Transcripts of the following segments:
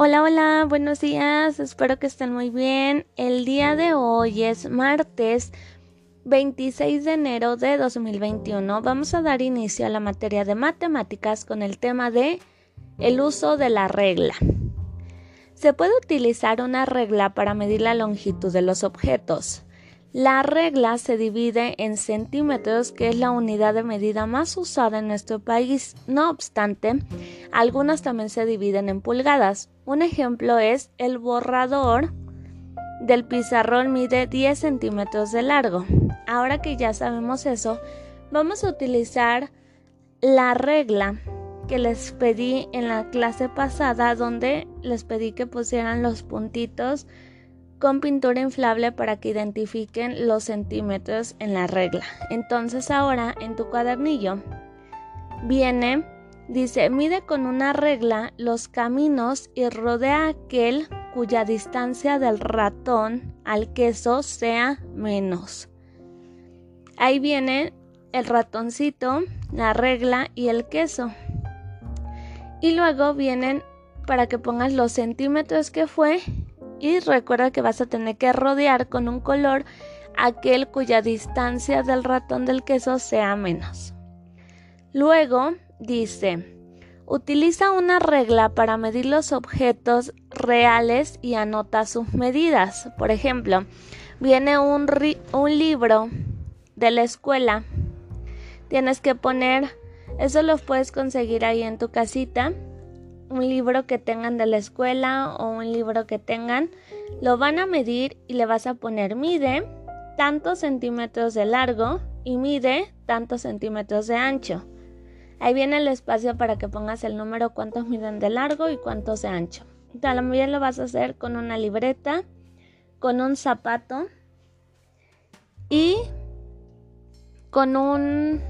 Hola, hola, buenos días, espero que estén muy bien. El día de hoy es martes 26 de enero de 2021. Vamos a dar inicio a la materia de matemáticas con el tema de el uso de la regla. Se puede utilizar una regla para medir la longitud de los objetos. La regla se divide en centímetros, que es la unidad de medida más usada en nuestro país. No obstante, algunas también se dividen en pulgadas. Un ejemplo es el borrador del pizarrón mide 10 centímetros de largo. Ahora que ya sabemos eso, vamos a utilizar la regla que les pedí en la clase pasada donde les pedí que pusieran los puntitos con pintura inflable para que identifiquen los centímetros en la regla. Entonces ahora en tu cuadernillo viene, dice, mide con una regla los caminos y rodea aquel cuya distancia del ratón al queso sea menos. Ahí viene el ratoncito, la regla y el queso. Y luego vienen para que pongas los centímetros que fue y recuerda que vas a tener que rodear con un color aquel cuya distancia del ratón del queso sea menos. Luego dice, utiliza una regla para medir los objetos reales y anota sus medidas. Por ejemplo, viene un, un libro de la escuela. Tienes que poner, eso lo puedes conseguir ahí en tu casita un libro que tengan de la escuela o un libro que tengan, lo van a medir y le vas a poner mide tantos centímetros de largo y mide tantos centímetros de ancho. Ahí viene el espacio para que pongas el número cuántos miden de largo y cuántos de ancho. También lo vas a hacer con una libreta, con un zapato y con un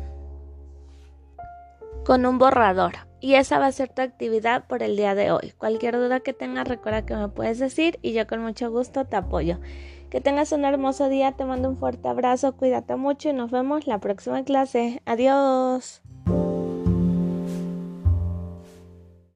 con un borrador. Y esa va a ser tu actividad por el día de hoy. Cualquier duda que tengas, recuerda que me puedes decir y yo con mucho gusto te apoyo. Que tengas un hermoso día, te mando un fuerte abrazo, cuídate mucho y nos vemos la próxima clase. Adiós.